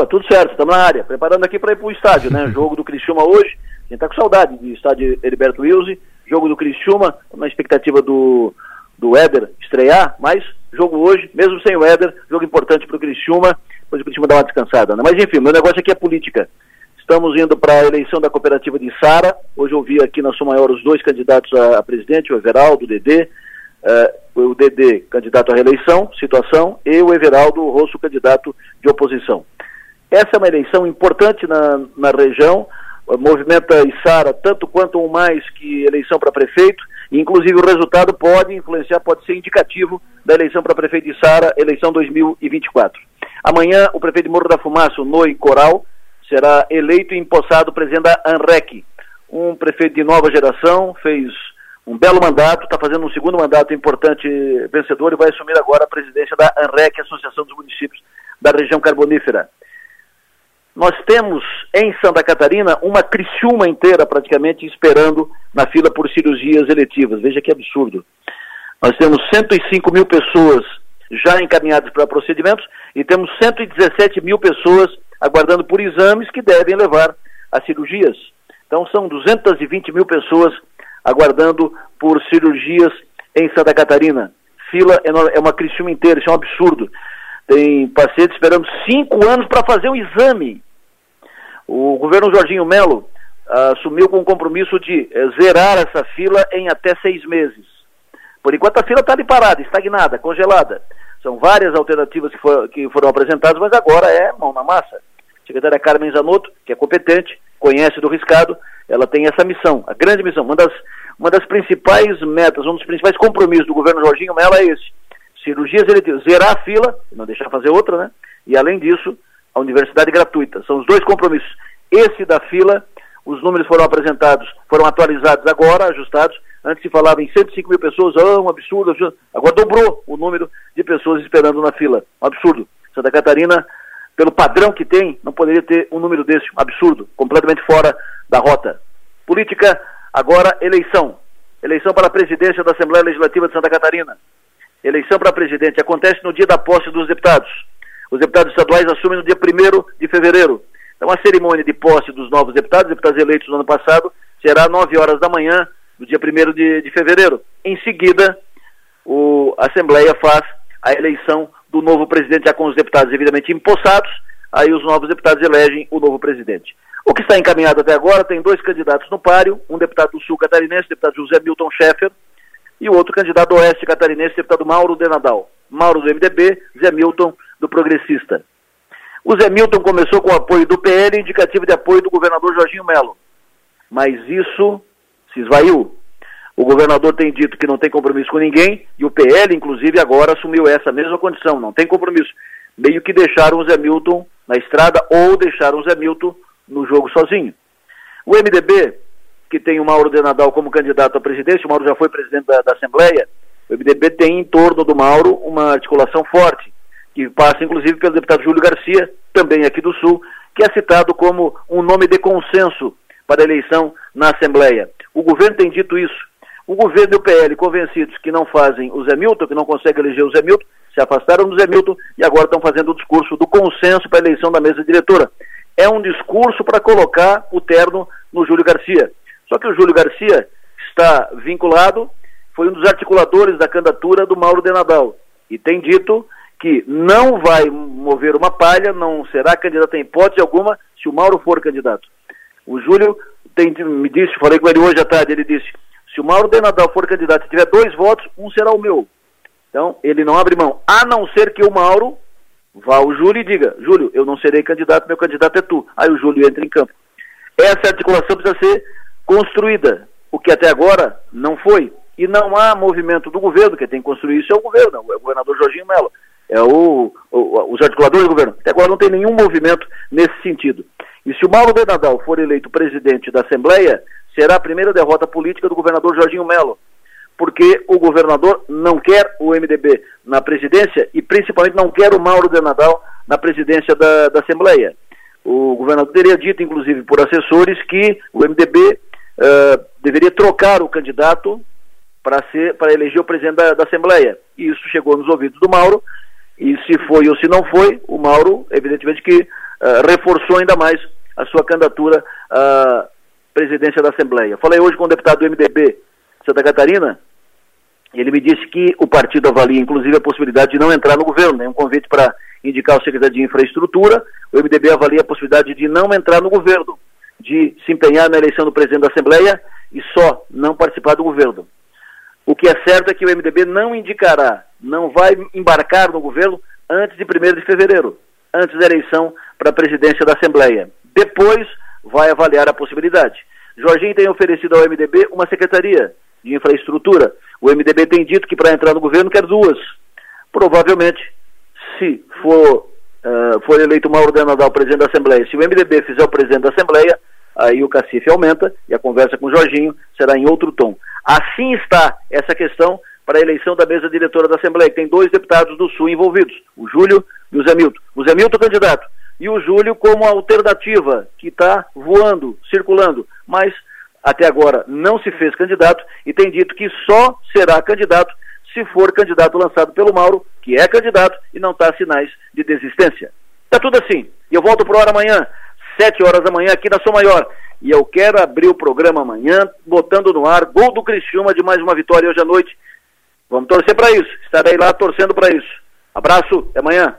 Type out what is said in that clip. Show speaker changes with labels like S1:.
S1: Opa, tudo certo, estamos na área, preparando aqui para ir para o estádio, né? Jogo do Criciúma hoje, a gente está com saudade do estádio Heriberto Wilson, jogo do Criciúma, na expectativa do, do Éder estrear, mas jogo hoje, mesmo sem o Éder, jogo importante para o Criciúma, depois o Criciúma dá uma descansada, né? Mas enfim, meu negócio aqui é política. Estamos indo para a eleição da cooperativa de Sara, hoje eu vi aqui na sua maior os dois candidatos a, presidente, o Everaldo, o Dedê, uh, o Dedê candidato à reeleição, situação, e o Everaldo Rosso candidato de oposição. Essa é uma eleição importante na, na região, movimenta Isara tanto quanto ou mais que eleição para prefeito, e inclusive o resultado pode influenciar, pode ser indicativo da eleição para prefeito de Sara, eleição 2024. Amanhã, o prefeito de Morro da Fumaça, Noi Coral, será eleito e empossado presidente da ANREC, um prefeito de nova geração, fez um belo mandato, está fazendo um segundo mandato importante vencedor e vai assumir agora a presidência da ANREC, Associação dos Municípios da Região Carbonífera. Nós temos em Santa Catarina uma Criciúma inteira praticamente esperando na fila por cirurgias eletivas. Veja que absurdo. Nós temos 105 mil pessoas já encaminhadas para procedimentos e temos 117 mil pessoas aguardando por exames que devem levar a cirurgias. Então são 220 mil pessoas aguardando por cirurgias em Santa Catarina. Fila é uma Criciúma inteira, isso é um absurdo. Tem pacientes esperando cinco anos para fazer um exame. O governo Jorginho Melo uh, assumiu com o compromisso de uh, zerar essa fila em até seis meses. Por enquanto a fila está ali parada, estagnada, congelada. São várias alternativas que, for, que foram apresentadas, mas agora é mão na massa. A secretária Carmen Zanotto, que é competente, conhece do riscado, ela tem essa missão, a grande missão. Uma das, uma das principais metas, um dos principais compromissos do governo Jorginho Mello é esse. Cirurgias eletivas, zerar a fila, não deixar fazer outra, né? E além disso, a universidade gratuita. São os dois compromissos. Esse da fila, os números foram apresentados, foram atualizados agora, ajustados. Antes se falava em 105 mil pessoas, ah, um absurdo, absurdo. Agora dobrou o número de pessoas esperando na fila. Um absurdo. Santa Catarina, pelo padrão que tem, não poderia ter um número desse. Um absurdo. Completamente fora da rota. Política, agora eleição. Eleição para a presidência da Assembleia Legislativa de Santa Catarina. Eleição para presidente acontece no dia da posse dos deputados. Os deputados estaduais assumem no dia 1 de fevereiro. Então, a cerimônia de posse dos novos deputados, deputados eleitos no ano passado, será às 9 horas da manhã, do dia 1 de, de fevereiro. Em seguida, o, a Assembleia faz a eleição do novo presidente, já com os deputados devidamente empossados, aí os novos deputados elegem o novo presidente. O que está encaminhado até agora tem dois candidatos no páreo, um deputado do Sul catarinense, deputado José Milton Schaeffer, e o outro candidato do Oeste catarinense, deputado Mauro de Nadal. Mauro do MDB, Zé Milton do Progressista. O Zé Milton começou com o apoio do PL, indicativo de apoio do governador Jorginho Melo. Mas isso se esvaiu. O governador tem dito que não tem compromisso com ninguém, e o PL, inclusive, agora assumiu essa mesma condição, não tem compromisso. Meio que deixaram o Zé Milton na estrada ou deixaram o Zé Milton no jogo sozinho. O MDB, que tem o Mauro de Nadal como candidato à presidência, o Mauro já foi presidente da, da Assembleia, o MDB tem em torno do Mauro uma articulação forte, que passa inclusive pelo deputado Júlio Garcia, também aqui do Sul, que é citado como um nome de consenso para a eleição na Assembleia. O governo tem dito isso. O governo e o PL, convencidos que não fazem o Zé Milton, que não conseguem eleger o Zé Milton, se afastaram do Zé Milton e agora estão fazendo o discurso do consenso para a eleição da mesa diretora. É um discurso para colocar o terno no Júlio Garcia. Só que o Júlio Garcia está vinculado, foi um dos articuladores da candidatura do Mauro de Nadal e tem dito que não vai mover uma palha, não será candidato em hipótese alguma se o Mauro for candidato. O Júlio tem, me disse, falei com ele hoje à tarde, ele disse, se o Mauro de Nadal for candidato e tiver dois votos, um será o meu. Então, ele não abre mão, a não ser que o Mauro vá ao Júlio e diga, Júlio, eu não serei candidato, meu candidato é tu. Aí o Júlio entra em campo. Essa articulação precisa ser construída, o que até agora não foi. E não há movimento do governo, quem tem que construir isso é o governo, é o governador Jorginho Mello, é o, os articuladores do governo. Até agora não tem nenhum movimento nesse sentido. E se o Mauro de Nadal for eleito presidente da Assembleia, será a primeira derrota política do governador Jorginho Mello, porque o governador não quer o MDB na presidência e principalmente não quer o Mauro de Nadal na presidência da, da Assembleia. O governador teria dito, inclusive, por assessores, que o MDB uh, deveria trocar o candidato para eleger o presidente da, da, Assembleia. E isso chegou nos ouvidos do Mauro, e se foi ou se não foi, o Mauro, evidentemente que uh, reforçou ainda mais a sua candidatura à presidência da Assembleia. Falei hoje com o deputado do MDB Santa Catarina, ele me disse que o partido avalia, inclusive, a possibilidade de não entrar no governo, né? um convite para indicar o secretário de Infraestrutura, o MDB avalia a possibilidade de não entrar no governo, de se empenhar na eleição do presidente da Assembleia e só não participar do governo. O que é certo é que o MDB não indicará, não vai embarcar no governo antes de 1 de fevereiro, antes da eleição para a presidência da Assembleia. Depois vai avaliar a possibilidade. Jorginho tem oferecido ao MDB uma secretaria de infraestrutura. O MDB tem dito que para entrar no governo quer duas. Provavelmente, se for, uh, for eleito Mauro Denadal presidente da Assembleia, se o MDB fizer o presidente da Assembleia, aí o cacife aumenta e a conversa com o Jorginho será em outro tom. Assim está essa questão para a eleição da mesa diretora da Assembleia, que tem dois deputados do Sul envolvidos, o Júlio e o Zé Milton. O Zé Milton candidato e o Júlio como alternativa, que está voando, circulando, mas até agora não se fez candidato e tem dito que só será candidato se for candidato lançado pelo Mauro, que é candidato e não está sinais de desistência. Está tudo assim. E eu volto para hora amanhã, sete horas da manhã, aqui na Sou Maior. E eu quero abrir o programa amanhã, botando no ar gol do Criciúma de mais uma vitória hoje à noite. Vamos torcer para isso. Estarei lá torcendo para isso. Abraço, até amanhã.